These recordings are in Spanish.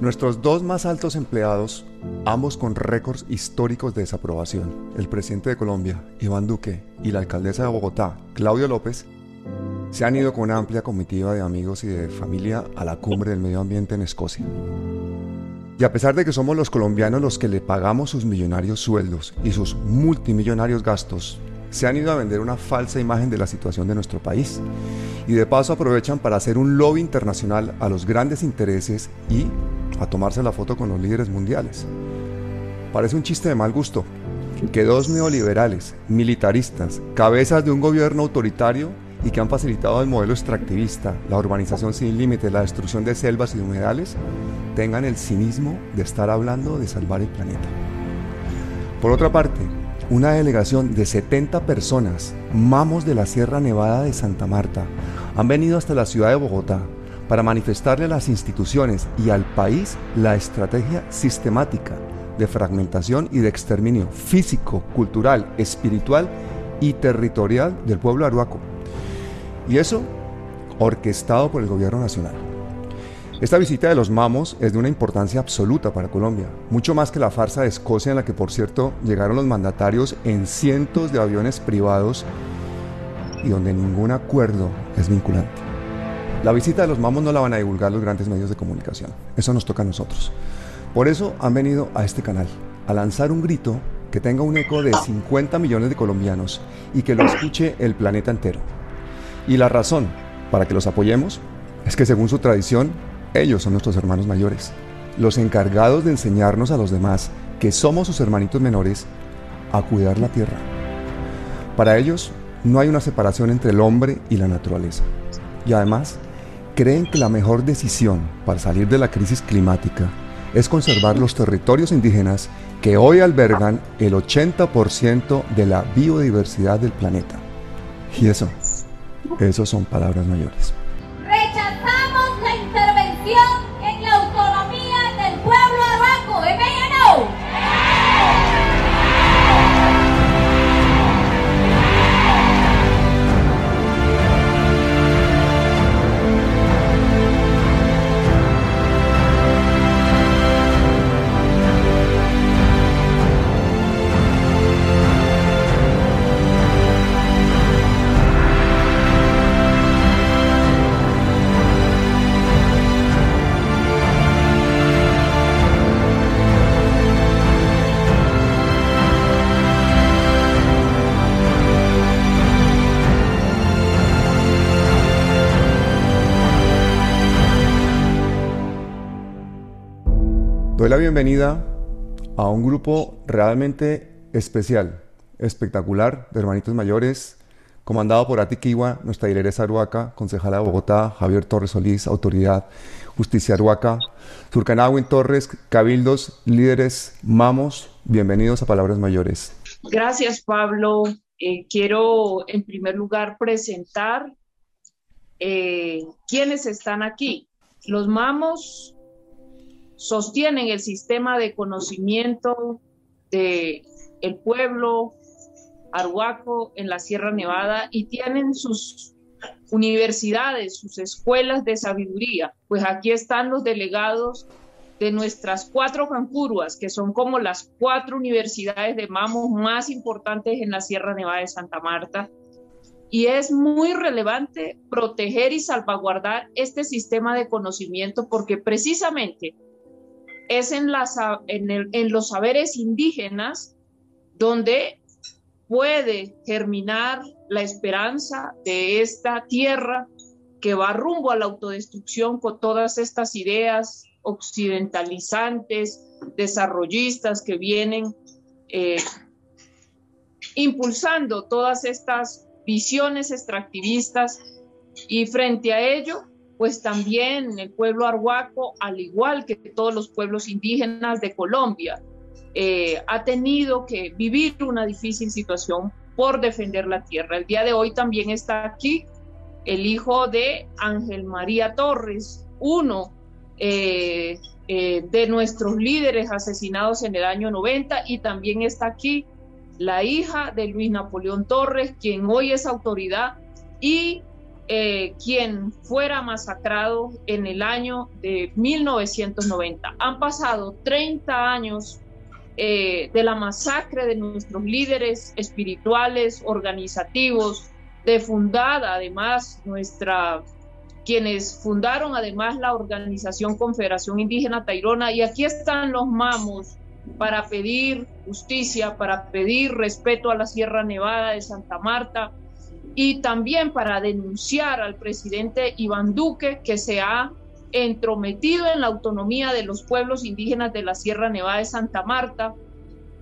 Nuestros dos más altos empleados, ambos con récords históricos de desaprobación, el presidente de Colombia, Iván Duque, y la alcaldesa de Bogotá, Claudio López, se han ido con una amplia comitiva de amigos y de familia a la cumbre del medio ambiente en Escocia. Y a pesar de que somos los colombianos los que le pagamos sus millonarios sueldos y sus multimillonarios gastos, se han ido a vender una falsa imagen de la situación de nuestro país. Y de paso aprovechan para hacer un lobby internacional a los grandes intereses y a tomarse la foto con los líderes mundiales. Parece un chiste de mal gusto que dos neoliberales, militaristas, cabezas de un gobierno autoritario y que han facilitado el modelo extractivista, la urbanización sin límites, la destrucción de selvas y humedales, tengan el cinismo de estar hablando de salvar el planeta. Por otra parte, una delegación de 70 personas, mamos de la Sierra Nevada de Santa Marta, han venido hasta la ciudad de Bogotá para manifestarle a las instituciones y al país la estrategia sistemática de fragmentación y de exterminio físico, cultural, espiritual y territorial del pueblo aruaco. Y eso orquestado por el gobierno nacional. Esta visita de los mamos es de una importancia absoluta para Colombia, mucho más que la farsa de Escocia en la que por cierto llegaron los mandatarios en cientos de aviones privados y donde ningún acuerdo es vinculante. La visita de los mamos no la van a divulgar los grandes medios de comunicación. Eso nos toca a nosotros. Por eso han venido a este canal, a lanzar un grito que tenga un eco de 50 millones de colombianos y que lo escuche el planeta entero. Y la razón para que los apoyemos es que según su tradición, ellos son nuestros hermanos mayores, los encargados de enseñarnos a los demás, que somos sus hermanitos menores, a cuidar la tierra. Para ellos, no hay una separación entre el hombre y la naturaleza. Y además, creen que la mejor decisión para salir de la crisis climática es conservar los territorios indígenas que hoy albergan el 80% de la biodiversidad del planeta. Y eso, eso son palabras mayores. Doy la bienvenida a un grupo realmente especial, espectacular, de hermanitos mayores, comandado por Ati Kiwa, nuestra lideresa Aruaca, concejala de Bogotá, Javier Torres Solís, autoridad Justicia Aruaca, Turcanawin Torres, cabildos, líderes, mamos, bienvenidos a Palabras Mayores. Gracias, Pablo. Eh, quiero en primer lugar presentar eh, quiénes están aquí. Los mamos sostienen el sistema de conocimiento de el pueblo arhuaco en la Sierra Nevada y tienen sus universidades, sus escuelas de sabiduría. Pues aquí están los delegados de nuestras cuatro cancuruas, que son como las cuatro universidades de mamos más importantes en la Sierra Nevada de Santa Marta. Y es muy relevante proteger y salvaguardar este sistema de conocimiento porque precisamente es en, los saberes indígenas donde puede germinar la esperanza de esta tierra que va rumbo a la autodestrucción con todas estas ideas occidentalizantes, desarrollistas que vienen eh, impulsando todas estas visiones extractivistas y frente a ello pues también el pueblo arhuaco, al igual que todos los pueblos indígenas de Colombia, eh, ha tenido que vivir una difícil situación por defender la tierra. El día de hoy también está aquí el hijo de Ángel María Torres, uno eh, eh, de nuestros líderes asesinados en el año 90, y también está aquí la hija de Luis Napoleón Torres, quien hoy es autoridad y eh, quien fuera masacrado en el año de 1990. Han pasado 30 años eh, de la masacre de nuestros líderes espirituales, organizativos, de fundada además nuestra quienes fundaron además la organización Confederación Indígena Tairona y aquí están los mamos para pedir justicia, para pedir respeto a la Sierra Nevada de Santa Marta y también para denunciar al presidente Iván Duque que se ha entrometido en la autonomía de los pueblos indígenas de la Sierra Nevada de Santa Marta.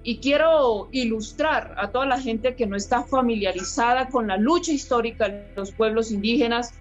Y quiero ilustrar a toda la gente que no está familiarizada con la lucha histórica de los pueblos indígenas.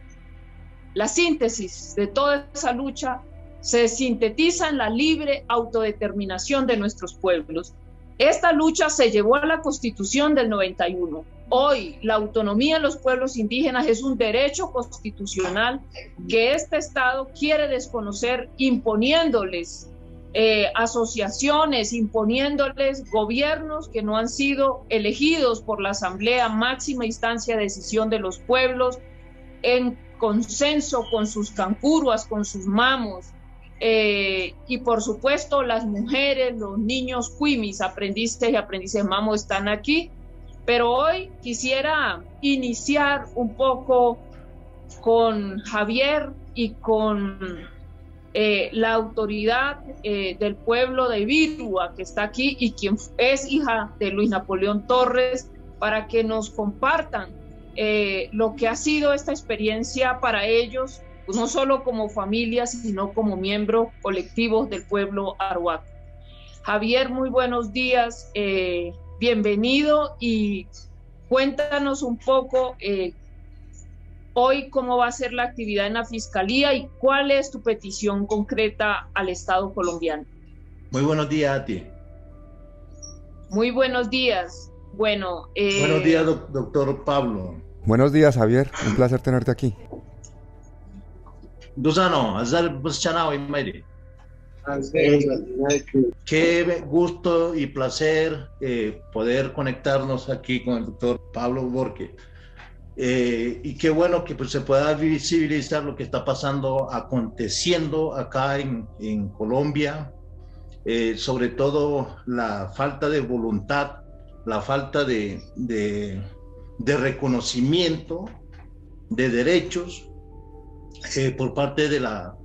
La síntesis de toda esa lucha se sintetiza en la libre autodeterminación de nuestros pueblos. Esta lucha se llevó a la constitución del 91. Hoy la autonomía de los pueblos indígenas es un derecho constitucional que este Estado quiere desconocer imponiéndoles eh, asociaciones, imponiéndoles gobiernos que no han sido elegidos por la Asamblea, máxima instancia de decisión de los pueblos, en consenso con sus cancuruas, con sus mamos, eh, y por supuesto, las mujeres, los niños cuimis, aprendices y aprendices mamo están aquí. Pero hoy quisiera iniciar un poco con Javier y con eh, la autoridad eh, del pueblo de Virua que está aquí y quien es hija de Luis Napoleón Torres, para que nos compartan lo que ha sido esta experiencia para ellos pues, no solo como familia, sino como miembro colectivo del pueblo Aruac. Javier, muy buenos días, eh, bienvenido y cuéntanos un poco eh, hoy cómo va a ser la actividad en la Fiscalía y cuál es tu petición concreta al Estado colombiano. Muy buenos días a ti. Muy buenos días. Bueno. Eh, buenos días, doctor Pablo. Buenos días, Javier. Un placer tenerte aquí. Dusano, Qué gusto y placer eh, poder conectarnos aquí con el doctor Pablo Borque. Eh, y qué bueno que pues, se pueda visibilizar lo que está pasando, aconteciendo acá en, Colombia, eh, sobre todo la falta de voluntad, la falta de, reconocimiento de derechos por parte de la,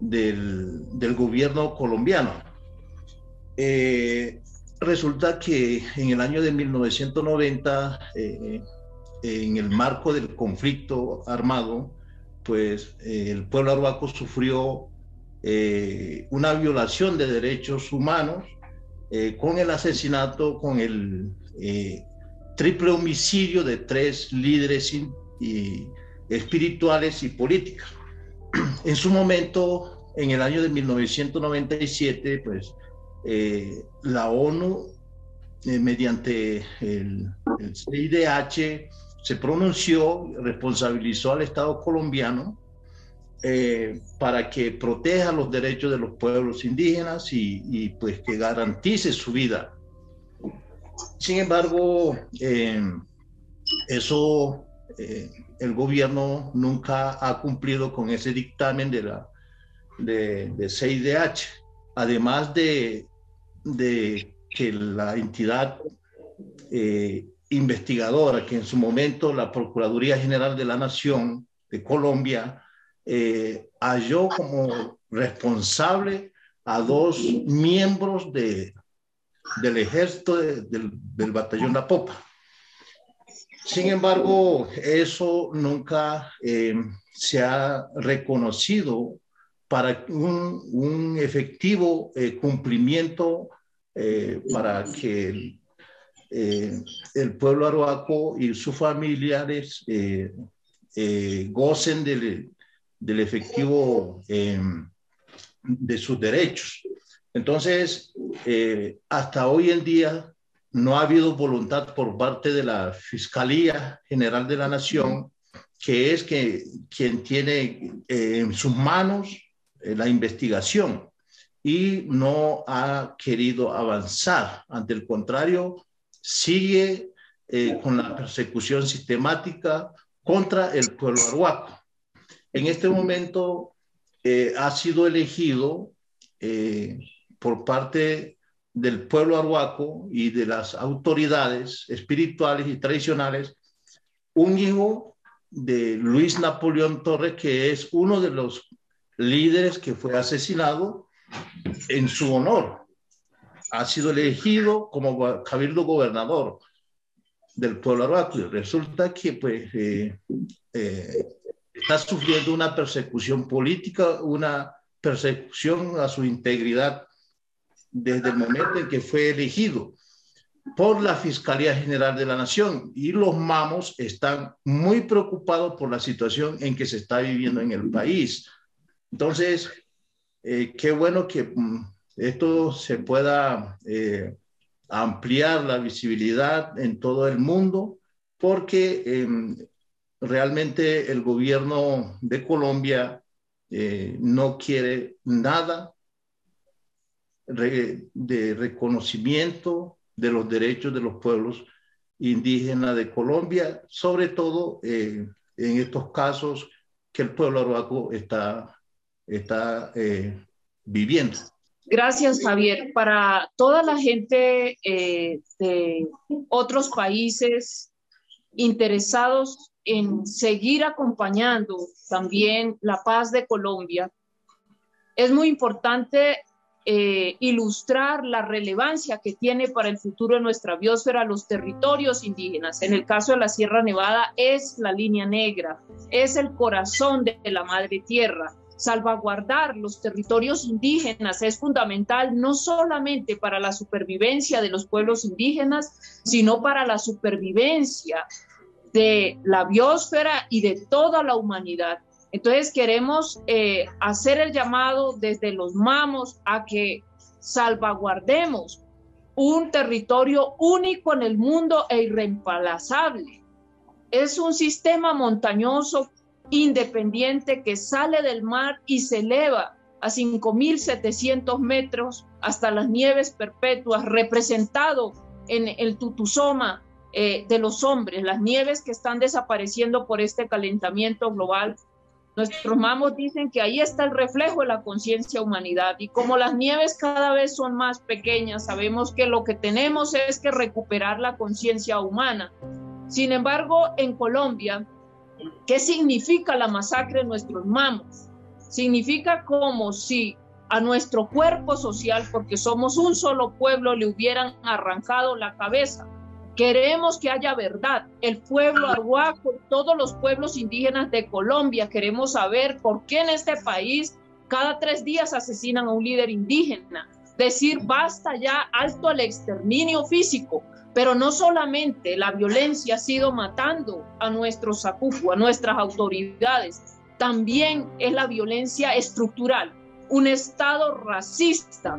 del, gobierno colombiano. Eh, resulta que en el año de 1990, eh, en el marco del conflicto armado, pues el pueblo arhuaco sufrió una violación de derechos humanos con el asesinato, con el triple homicidio de tres líderes y espirituales y políticas. En su momento, en el año de 1997, pues eh, la ONU, eh, mediante el, CIDH, se pronunció, responsabilizó al Estado colombiano eh, para que proteja los derechos de los pueblos indígenas y, y pues que garantice su vida. Sin embargo, eso el gobierno nunca ha cumplido con ese dictamen de la de, de CIDH, además de, de que la entidad eh, investigadora, que en su momento la Procuraduría General de la Nación de Colombia eh, halló como responsable a dos miembros de, del ejército del, del batallón La Popa. Sin embargo, eso nunca eh, se ha reconocido para un, efectivo eh, cumplimiento eh, para que el, pueblo aroaco y sus familiares gocen del, del efectivo de sus derechos. Entonces, hasta hoy en día no ha habido voluntad por parte de la Fiscalía General de la Nación, que es que, quien tiene eh, en sus manos eh, la investigación y no ha querido avanzar. Ante el contrario, sigue eh, con la persecución sistemática contra el pueblo arhuaco. En este momento ha sido elegido por parte del pueblo arhuaco y de las autoridades espirituales y tradicionales un hijo de Luis Napoleón Torres, que es uno de los líderes que fue asesinado en su honor. Ha sido elegido como cabildo gobernador del pueblo arhuaco y resulta que pues eh, eh, está sufriendo una persecución política, una persecución a su integridad desde el momento en que fue elegido por la Fiscalía General de la Nación y los mamos están muy preocupados por la situación en que se está viviendo en el país. Entonces, eh, qué bueno que mm, esto se pueda eh, ampliar la visibilidad en todo el mundo, porque em, realmente el gobierno de Colombia eh, no quiere nada de reconocimiento de los derechos de los pueblos indígenas de Colombia, sobre todo en estos casos que el pueblo arhuaco está está eh, viviendo. Gracias, Javier. Para toda la gente eh, de otros países interesados en seguir acompañando también la paz de Colombia, es muy importante eh, ilustrar la relevancia que tiene para el futuro de nuestra biosfera los territorios indígenas. En el caso de la Sierra Nevada es la línea negra, es el corazón de la madre tierra salvaguardar los territorios indígenas es fundamental no solamente para la supervivencia de los pueblos indígenas, sino para la supervivencia de la biosfera y de toda la humanidad. Entonces queremos eh, hacer el llamado desde los mamos a que salvaguardemos un territorio único en el mundo e irreemplazable. Es un sistema montañoso independiente que sale del mar y se eleva a 5.700 metros hasta las nieves perpetuas, representado en el tutusoma eh, de los hombres, las nieves que están desapareciendo por este calentamiento global. Nuestros mamos dicen que ahí está el reflejo de la conciencia humanidad y como las nieves cada vez son más pequeñas, sabemos que lo que tenemos es que recuperar la conciencia humana. Sin embargo, en Colombia, ¿Qué significa la masacre de nuestros mamos? Significa como si a nuestro cuerpo social, porque somos un solo pueblo, le hubieran arrancado la cabeza. Queremos que haya verdad. El pueblo arhuaco, todos los pueblos indígenas de Colombia, queremos saber por qué en este país cada tres días asesinan a un líder indígena. Decir basta ya, alto al exterminio físico, pero no solamente la violencia ha sido matando a nuestros sacufu, a nuestras autoridades, también es la violencia estructural, un Estado racista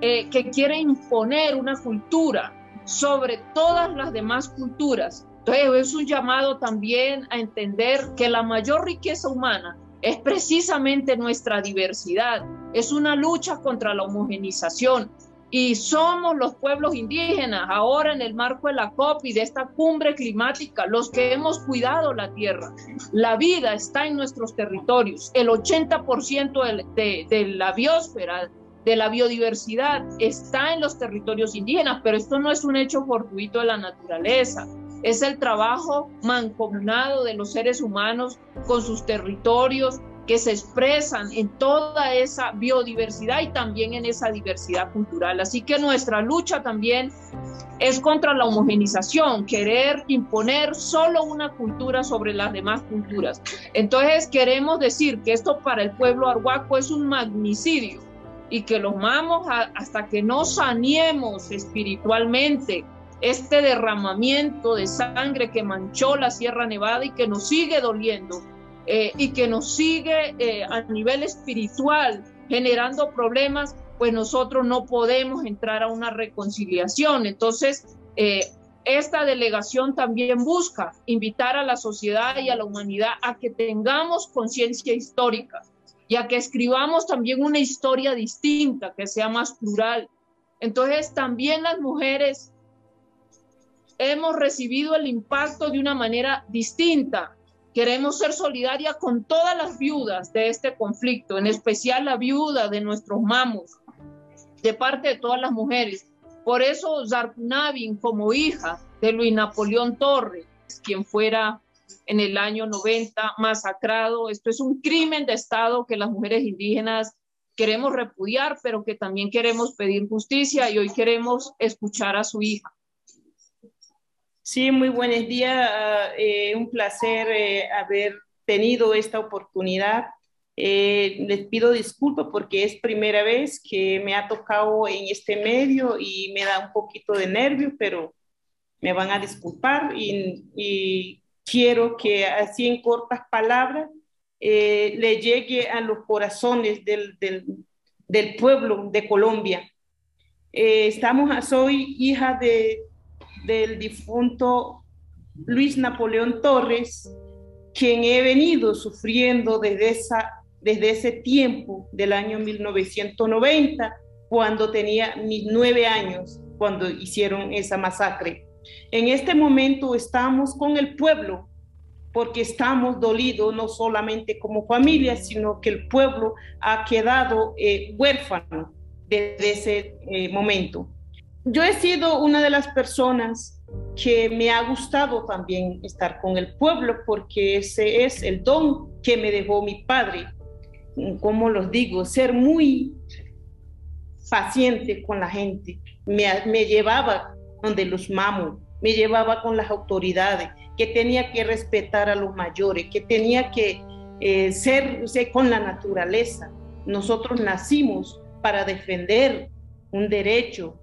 eh, que quiere imponer una cultura sobre todas las demás culturas. Entonces es un llamado también a entender que la mayor riqueza humana es precisamente nuestra diversidad, es una lucha contra la homogenización, y somos los pueblos indígenas, ahora en el marco de la COP y de esta cumbre climática, los que hemos cuidado la tierra. La vida está en nuestros territorios. El 80% de, de la biosfera, de la biodiversidad, está en los territorios indígenas, pero esto no es un hecho fortuito de la naturaleza. Es el trabajo mancomunado de los seres humanos con sus territorios, que se expresan en toda esa biodiversidad y también en esa diversidad cultural. Así que nuestra lucha también es contra la homogenización, querer imponer solo una cultura sobre las demás culturas. Entonces queremos decir que esto para el pueblo arhuaco es un magnicidio y que los mamos hasta que no saneemos espiritualmente este derramamiento de sangre que manchó la Sierra Nevada y que nos sigue doliendo eh, y que nos sigue eh, a nivel espiritual generando problemas, pues nosotros no podemos entrar a una reconciliación. Entonces, eh, esta delegación también busca invitar a la sociedad y a la humanidad a que tengamos conciencia histórica y a que escribamos también una historia distinta, que sea más plural. Entonces, también las mujeres hemos recibido el impacto de una manera distinta Queremos ser solidaria con todas las viudas de este conflicto, en especial la viuda de nuestros mamos, de parte de todas las mujeres. Por eso Zarkunavin, como hija de Luis Napoleón Torres, quien fuera en el año 90 masacrado, esto es un crimen de Estado que las mujeres indígenas queremos repudiar, pero que también queremos pedir justicia y hoy queremos escuchar a su hija. Sí, muy buenos días. Eh, un placer eh, haber tenido esta oportunidad. Eh, les pido disculpas porque es primera vez que me ha tocado en este medio y me da un poquito de nervio, pero me van a disculpar y, quiero que así en cortas palabras le llegue a los corazones del, del pueblo de Colombia. estamos, soy hija de del difunto Luis Napoleón Torres, quien he venido sufriendo desde, esa, desde ese tiempo del año 1990, cuando tenía mis nueve años, cuando hicieron esa masacre. En este momento estamos con el pueblo, porque estamos dolidos no solamente como familia, sino que el pueblo ha quedado eh, huérfano desde ese eh, momento yo he sido una de las personas que me ha gustado también estar con el pueblo porque ese es el don que me dejó mi padre. Como los digo, ser muy paciente con la gente. Me, llevaba donde los mamos, me llevaba con las autoridades, que tenía que respetar a los mayores, que tenía que eh, ser, ser con la naturaleza. Nosotros nacimos para defender un derecho,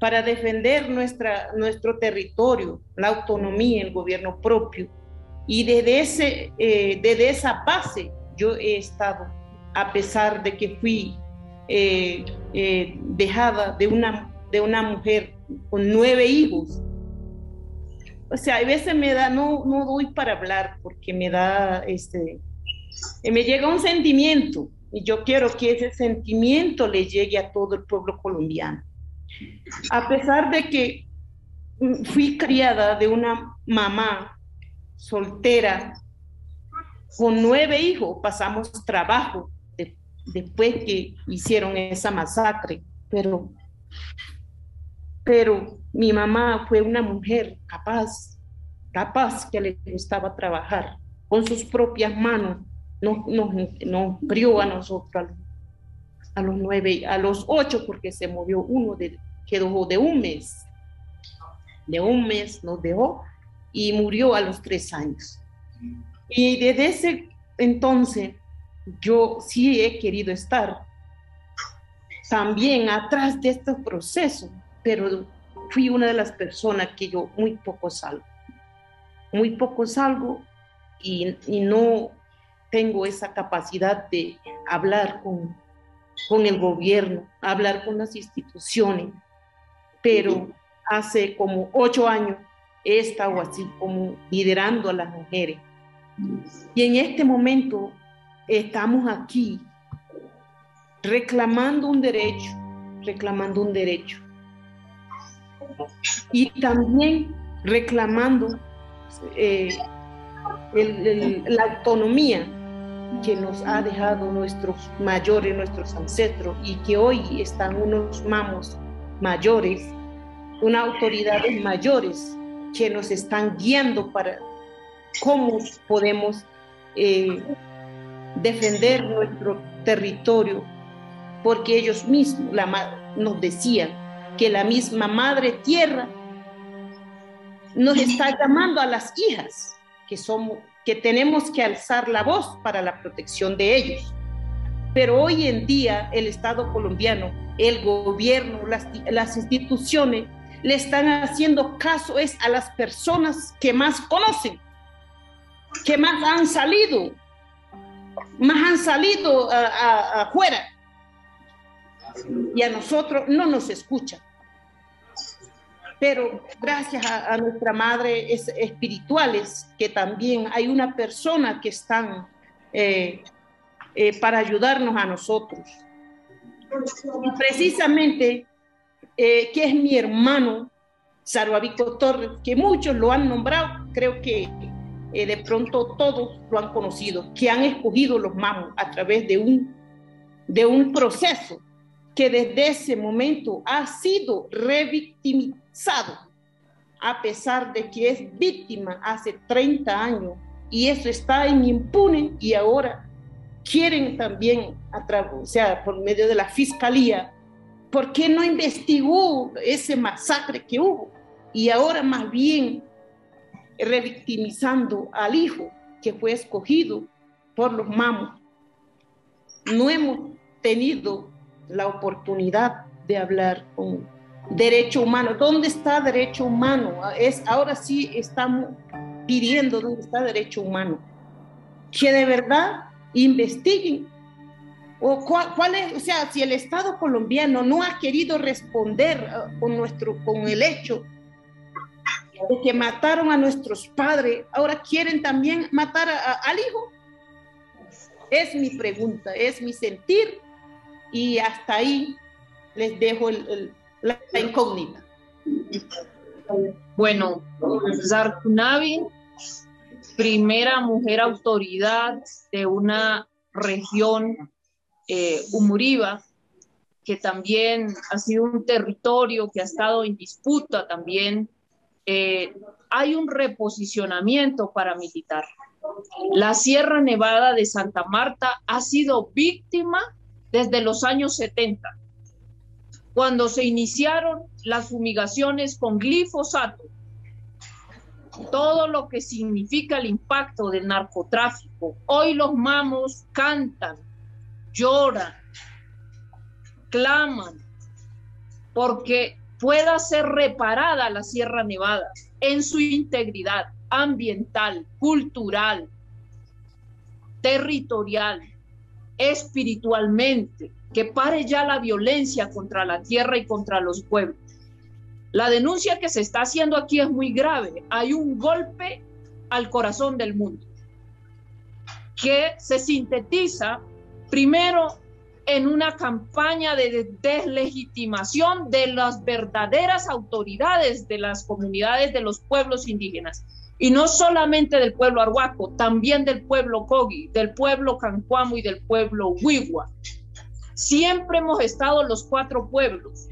para defender nuestra, nuestro territorio, la autonomía, el gobierno propio. Y desde, ese, eh, desde esa base yo he estado, a pesar de que fui eh, eh, dejada de una, de una mujer con nueve hijos. O sea, a veces me da, no, no doy para hablar porque me da, este, me llega un sentimiento y yo quiero que ese sentimiento le llegue a todo el pueblo colombiano a pesar de que fui criada de una mamá soltera con nueve hijos, pasamos trabajo después que hicieron esa masacre, pero, pero mi mamá fue una mujer capaz, capaz que le gustaba trabajar con sus propias manos, nos, nos, nos crió a nosotros a los nueve, a los ocho, porque se murió uno de, que dejó de un mes. De un mes nos dejó y murió a los tres años. Y desde ese entonces yo sí he querido estar también atrás de este proceso, pero fui una de las personas que yo muy poco salgo. Muy poco salgo y, y no tengo esa capacidad de hablar con, con el gobierno, hablar con las instituciones, pero hace como ocho años he estado así como liderando a las mujeres. Y en este momento estamos aquí reclamando un derecho, reclamando un derecho. Y también reclamando eh, la autonomía que nos ha dejado nuestros mayores, nuestros ancestros, y que hoy están unos mamos mayores, unas autoridades mayores que nos están guiando para cómo podemos eh, defender nuestro territorio, porque ellos mismos la, nos decían que la misma madre tierra nos está llamando a las hijas que somos que tenemos que alzar la voz para la protección de ellos. Pero hoy en día el Estado colombiano, el gobierno, las, las instituciones le están haciendo caso es a las personas que más conocen, que más han salido, más han salido afuera. Y a nosotros no nos escuchan pero gracias a, nuestra madre es, espirituales, que también hay una persona que están eh, eh, para ayudarnos a nosotros. Y precisamente, eh, que es mi hermano, Sarvabico Torres, que muchos lo han nombrado, creo que eh, de pronto todos lo han conocido, que han escogido los mamos a través de un, de un proceso que desde ese momento ha sido revictimizado, a pesar de que es víctima hace 30 años y eso está en impune y ahora quieren también, o sea, por medio de la fiscalía, ¿por qué no investigó ese masacre que hubo? Y ahora más bien revictimizando al hijo que fue escogido por los mamos. No hemos tenido la oportunidad de hablar con derecho humano. ¿Dónde está derecho humano? Es, ahora sí estamos pidiendo dónde está derecho humano. Que de verdad investiguen. O cuál, es, o sea, si el Estado colombiano no ha querido responder uh, con, nuestro, con el hecho de que mataron a nuestros padres, ahora quieren también matar al hijo. Es mi pregunta, es mi sentir y hasta ahí les dejo el, la, incógnita. Bueno, Zarkunavi, primera mujer autoridad de una región eh, Umuriba, que también ha sido un territorio que ha estado en disputa también eh, hay un reposicionamiento paramilitar. La Sierra Nevada de Santa Marta ha sido víctima desde los años 70, cuando se iniciaron las fumigaciones con glifosato, todo lo que significa el impacto del narcotráfico. Hoy los mamos cantan, lloran, claman, porque pueda ser reparada la Sierra Nevada en su integridad ambiental, cultural, territorial, espiritualmente, que pare ya la violencia contra la tierra y contra los pueblos. La denuncia que se está haciendo aquí es muy grave. Hay un golpe al corazón del mundo que se sintetiza primero en una campaña de deslegitimación de las verdaderas autoridades de las comunidades de los pueblos indígenas. Y no solamente del pueblo arhuaco, también del pueblo Kogi, del pueblo Cancuamo y del pueblo Huigua. Siempre hemos estado los cuatro pueblos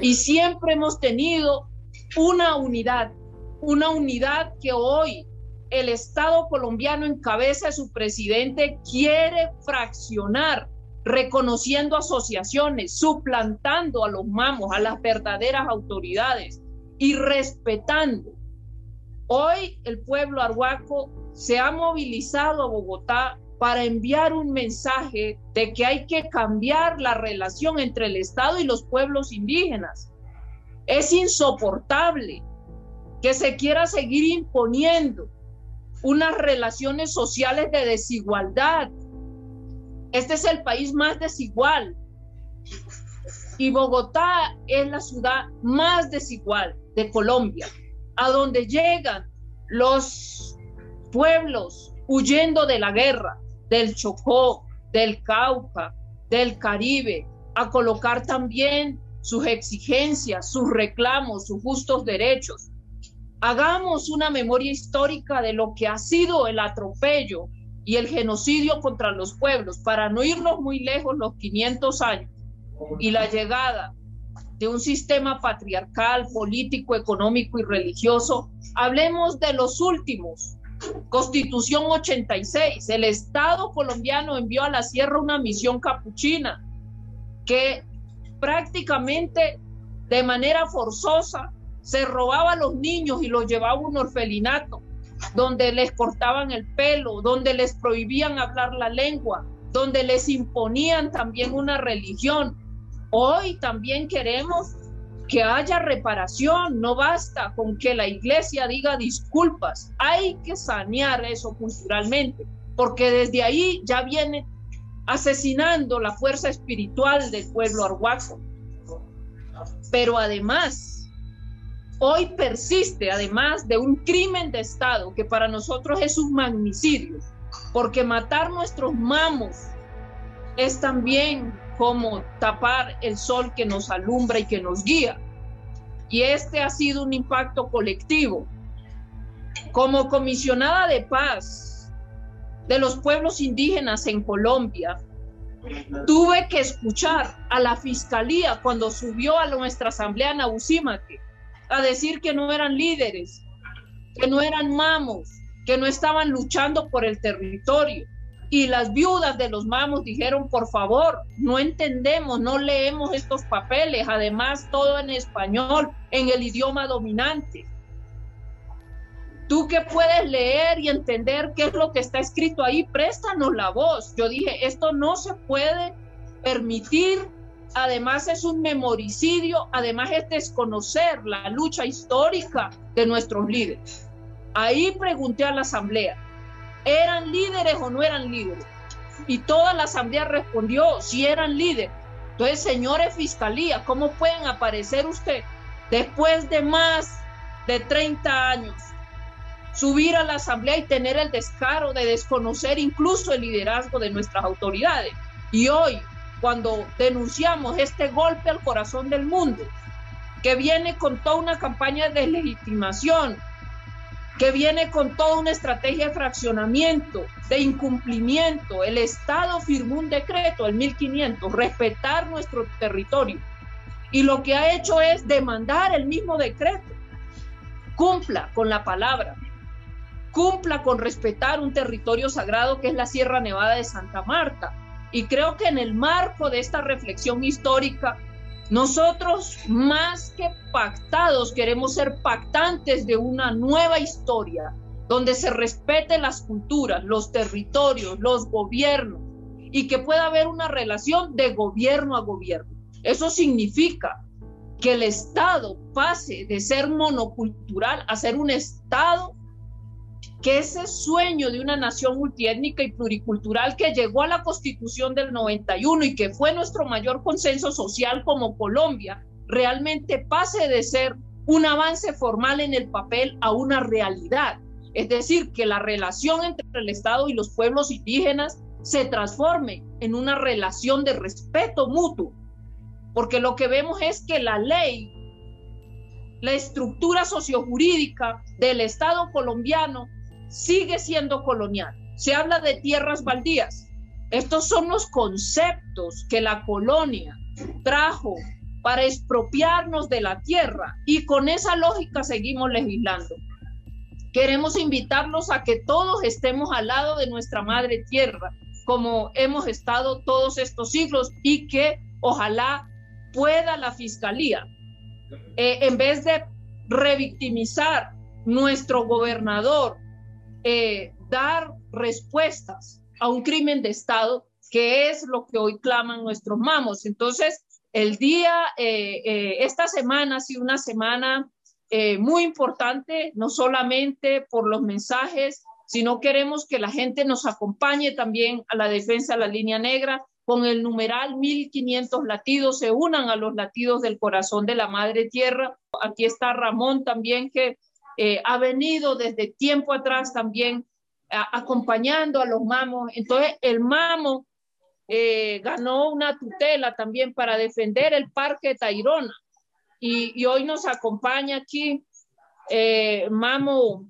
y siempre hemos tenido una unidad, una unidad que hoy el Estado colombiano en cabeza de su presidente quiere fraccionar reconociendo asociaciones, suplantando a los mamos, a las verdaderas autoridades y respetando. Hoy el pueblo arhuaco se ha movilizado a Bogotá para enviar un mensaje de que hay que cambiar la relación entre el Estado y los pueblos indígenas. Es insoportable que se quiera seguir imponiendo unas relaciones sociales de desigualdad, este es el país más desigual. Y Bogotá es la ciudad más desigual de Colombia, a donde llegan los pueblos huyendo de la guerra, del Chocó, del Cauca, del Caribe, a colocar también sus exigencias, sus reclamos, sus justos derechos. Hagamos una memoria histórica de lo que ha sido el atropello y el genocidio contra los pueblos, para no irnos muy lejos los 500 años y la llegada de un sistema patriarcal, político, económico y religioso, hablemos de los últimos. Constitución 86, el Estado colombiano envió a la sierra una misión capuchina que prácticamente de manera forzosa se robaba a los niños y los llevaba a un orfelinato donde les cortaban el pelo, donde les prohibían hablar la lengua, donde les imponían también una religión. Hoy también queremos que haya reparación, no basta con que la iglesia diga disculpas, hay que sanear eso culturalmente, porque desde ahí ya viene asesinando la fuerza espiritual del pueblo arhuaco. Pero además, hoy persiste, además de un crimen de Estado que para nosotros es un magnicidio, porque matar nuestros mamos es también como tapar el sol que nos alumbra y que nos guía. Y este ha sido un impacto colectivo. Como comisionada de paz de los pueblos indígenas en Colombia, tuve que escuchar a la fiscalía cuando subió a nuestra asamblea en a decir que no eran líderes, que no eran mamos, que no estaban luchando por el territorio. Y las viudas de los mamos dijeron, por favor, no entendemos, no leemos estos papeles, además todo en español, en el idioma dominante. Tú que puedes leer y entender qué es lo que está escrito ahí, préstanos la voz. Yo dije, esto no se puede permitir además es un memoricidio, además es desconocer la lucha histórica de nuestros líderes. Ahí pregunté a la asamblea, ¿eran líderes o no eran líderes? Y toda la asamblea respondió, si eran líderes. Entonces, señores fiscalía, ¿cómo pueden aparecer usted después de más de 30 años? Subir a la asamblea y tener el descaro de desconocer incluso el liderazgo de nuestras autoridades. Y hoy, cuando denunciamos este golpe al corazón del mundo, que viene con toda una campaña de deslegitimación, que viene con toda una estrategia de fraccionamiento, de incumplimiento. El Estado firmó un decreto, el 1500, respetar nuestro territorio. Y lo que ha hecho es demandar el mismo decreto. Cumpla con la palabra, cumpla con respetar un territorio sagrado que es la Sierra Nevada de Santa Marta y creo que en el marco de esta reflexión histórica, nosotros más que pactados queremos ser pactantes de una nueva historia donde se respeten las culturas, los territorios, los gobiernos y que pueda haber una relación de gobierno a gobierno. Eso significa que el Estado pase de ser monocultural a ser un Estado que ese sueño de una nación multiétnica y pluricultural que llegó a la constitución del 91 y que fue nuestro mayor consenso social como Colombia, realmente pase de ser un avance formal en el papel a una realidad. Es decir, que la relación entre el Estado y los pueblos indígenas se transforme en una relación de respeto mutuo. Porque lo que vemos es que la ley, la estructura sociojurídica del Estado colombiano sigue siendo colonial. Se habla de tierras baldías. Estos son los conceptos que la colonia trajo para expropiarnos de la tierra y con esa lógica seguimos legislando. Queremos invitarlos a que todos estemos al lado de nuestra madre tierra, como hemos estado todos estos siglos y que ojalá pueda la fiscalía, eh, en vez de revictimizar nuestro gobernador, eh, dar respuestas a un crimen de Estado, que es lo que hoy claman nuestros mamos. Entonces, el día, eh, eh, esta semana ha sido una semana muy importante, no solamente por los mensajes, sino queremos que la gente nos acompañe también a la defensa de la línea negra con el numeral 1500 latidos, se unan a los latidos del corazón de la Madre Tierra. Aquí está Ramón también, que eh, ha venido desde tiempo atrás también acompañando a los mamos. Entonces, el mamo eh, ganó una tutela también para defender el Parque Tairona. Y, hoy nos acompaña aquí, eh, Mamo,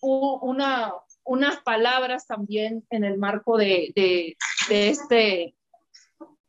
una, unas palabras también en el marco de, este,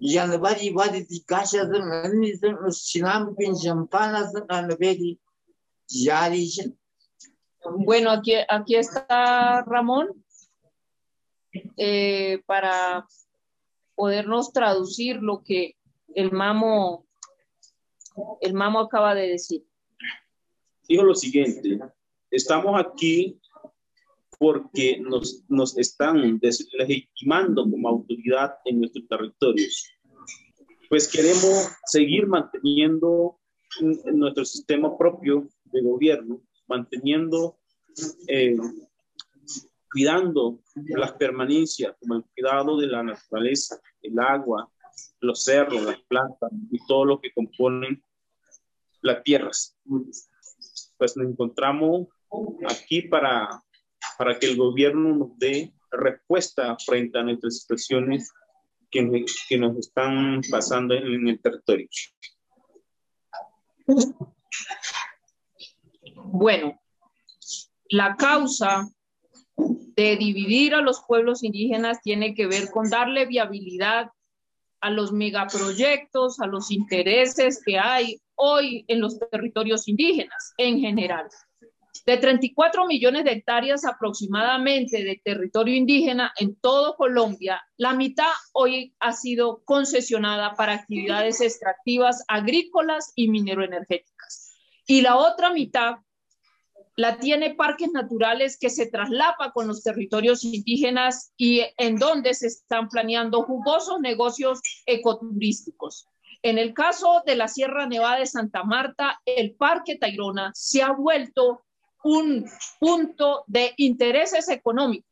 di kasha zang ani zang sinam pin champana zang anabedi yari zang. Bueno, aquí, aquí está Ramón eh, para podernos traducir lo que el mamo, el mamo acaba de decir. Dijo lo siguiente, estamos aquí porque nos, nos están deslegitimando como autoridad en nuestros territorios. Pues queremos seguir manteniendo nuestro sistema propio de gobierno manteniendo eh, cuidando las permanencias, como el cuidado de la naturaleza, el agua, los cerros, las plantas y todo lo que componen las tierras. Pues nos encontramos aquí para, para que el gobierno nos dé respuesta frente a nuestras situaciones que, nos están pasando en el territorio. Bueno, la causa de dividir a los pueblos indígenas tiene que ver con darle viabilidad a los megaproyectos, a los intereses que hay hoy en los territorios indígenas en general. De 34 millones de hectáreas aproximadamente de territorio indígena en todo Colombia, la mitad hoy ha sido concesionada para actividades extractivas agrícolas y mineroenergéticas. Y la otra mitad la tiene parques naturales que se traslapa con los territorios indígenas y en donde se están planeando jugosos negocios ecoturísticos. En el caso de la Sierra Nevada de Santa Marta, el Parque Tayrona se ha vuelto un punto de intereses económicos.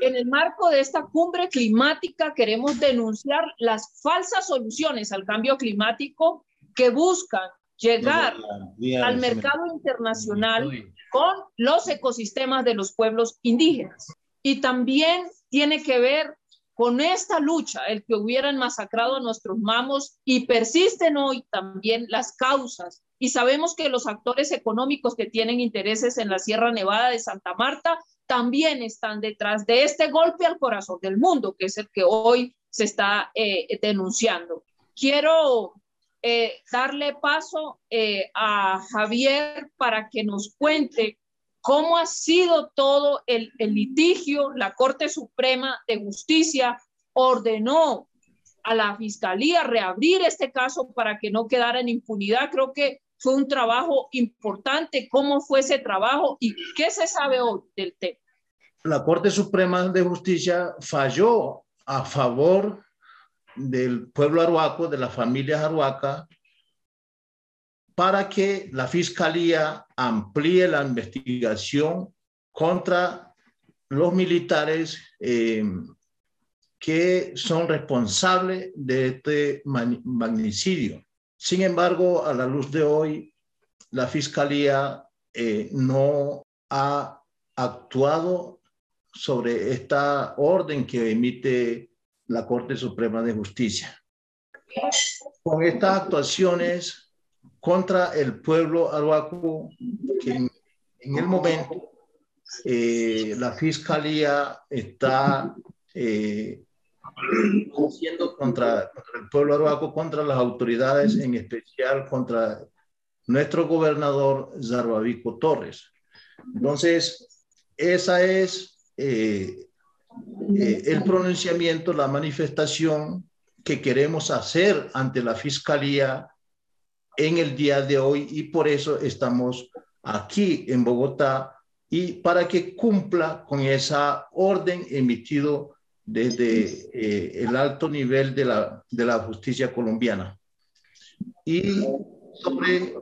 En el marco de esta cumbre climática queremos denunciar las falsas soluciones al cambio climático que buscan llegar al mercado internacional con los ecosistemas de los pueblos indígenas. Y también tiene que ver con esta lucha, el que hubieran masacrado a nuestros mamos y persisten hoy también las causas. Y sabemos que los actores económicos que tienen intereses en la Sierra Nevada de Santa Marta también están detrás de este golpe al corazón del mundo, que es el que hoy se está eh, denunciando. Quiero eh, darle paso eh, a Javier para que nos cuente cómo ha sido todo el, litigio. La Corte Suprema de Justicia ordenó a la Fiscalía reabrir este caso para que no quedara en impunidad. Creo que fue un trabajo importante. ¿Cómo fue ese trabajo y qué se sabe hoy del tema? La Corte Suprema de Justicia falló a favor del pueblo arhuaco, de la familia arhuaca, para que la Fiscalía amplíe la investigación contra los militares eh, que son responsables de este magnicidio. Sin embargo, a la luz de hoy, la Fiscalía eh, no ha actuado sobre esta orden que emite la Corte Suprema de Justicia. Con estas actuaciones contra el pueblo arhuaco, que en, el momento eh, la Fiscalía está eh, haciendo contra, el pueblo arhuaco, contra las autoridades, en especial contra nuestro gobernador Zarbabico Torres. Entonces, esa es eh, eh, el pronunciamiento, la manifestación que queremos hacer ante la Fiscalía en el día de hoy y por eso estamos aquí en Bogotá y para que cumpla con esa orden emitido desde eh, el alto nivel de la, de la justicia colombiana. Y sobre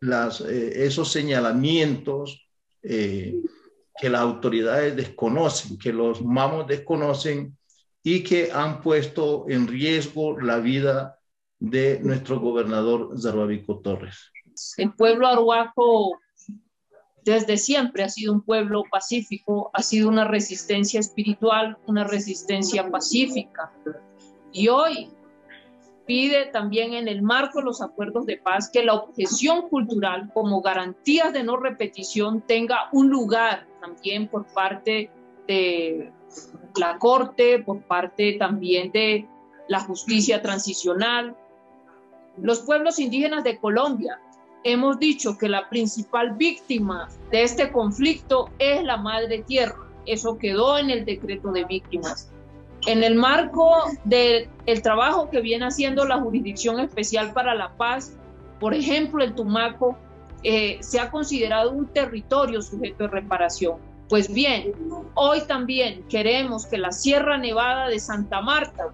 las, eh, esos señalamientos que las autoridades desconocen, que los mamos desconocen y que han puesto en riesgo la vida de nuestro gobernador Zarbabico Torres. El pueblo arhuaco desde siempre ha sido un pueblo pacífico, ha sido una resistencia espiritual, una resistencia pacífica. Y hoy pide también en el marco de los acuerdos de paz que la objeción cultural como garantía de no repetición tenga un lugar también por parte de la Corte, por parte también de la justicia transicional. Los pueblos indígenas de Colombia hemos dicho que la principal víctima de este conflicto es la madre tierra. Eso quedó en el decreto de víctimas. En el marco del trabajo que viene haciendo la Jurisdicción Especial para la Paz, por ejemplo, el Tumaco eh, se ha considerado un territorio sujeto de reparación. Pues bien, hoy también queremos que la Sierra Nevada de Santa Marta,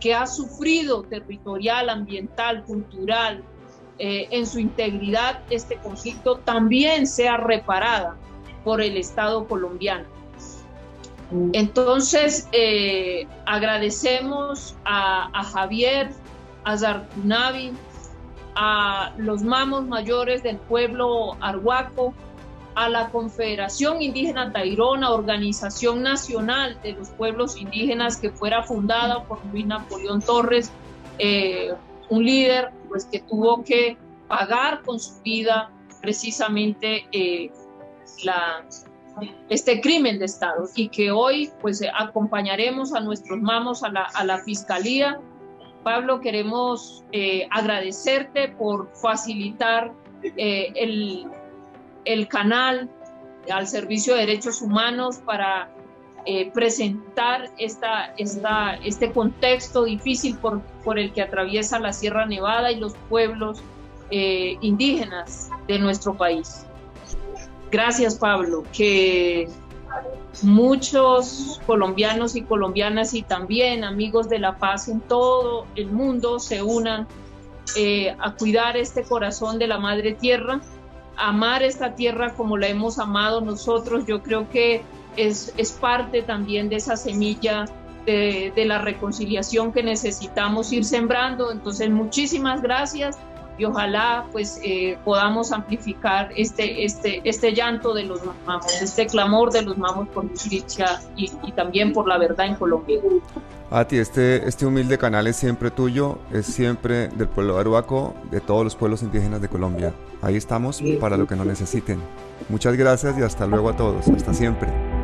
que ha sufrido territorial, ambiental, cultural, eh, en su integridad este conflicto, también sea reparada por el Estado colombiano. Entonces, eh, agradecemos a, a, Javier, a Zarcunavi, a los mamos mayores del pueblo arhuaco, a la Confederación Indígena Tairona, organización nacional de los pueblos indígenas que fuera fundada por Luis Napoleón Torres, eh, un líder pues, que tuvo que pagar con su vida precisamente eh, este crimen de Estado y que hoy pues acompañaremos a nuestros mamos a la, a la Fiscalía. Pablo, queremos eh, agradecerte por facilitar el, el canal al Servicio de Derechos Humanos para eh, presentar este contexto difícil por, por, el que atraviesa la Sierra Nevada y los pueblos eh, indígenas de nuestro país. Gracias, Pablo. Que muchos colombianos y colombianas y también amigos de la paz en todo el mundo se unan eh, a cuidar este corazón de la Madre Tierra amar esta tierra como la hemos amado nosotros, yo creo que es, es parte también de esa semilla de, de, la reconciliación que necesitamos ir sembrando. Entonces, muchísimas gracias y ojalá pues eh, podamos amplificar este, este, este llanto de los mamos, este clamor de los mamos por justicia y, y también por la verdad en Colombia. A ti, este, este humilde canal es siempre tuyo, es siempre del pueblo aruaco, de todos los pueblos indígenas de Colombia. Ahí estamos para lo que nos necesiten. Muchas gracias y hasta luego a todos. Hasta siempre.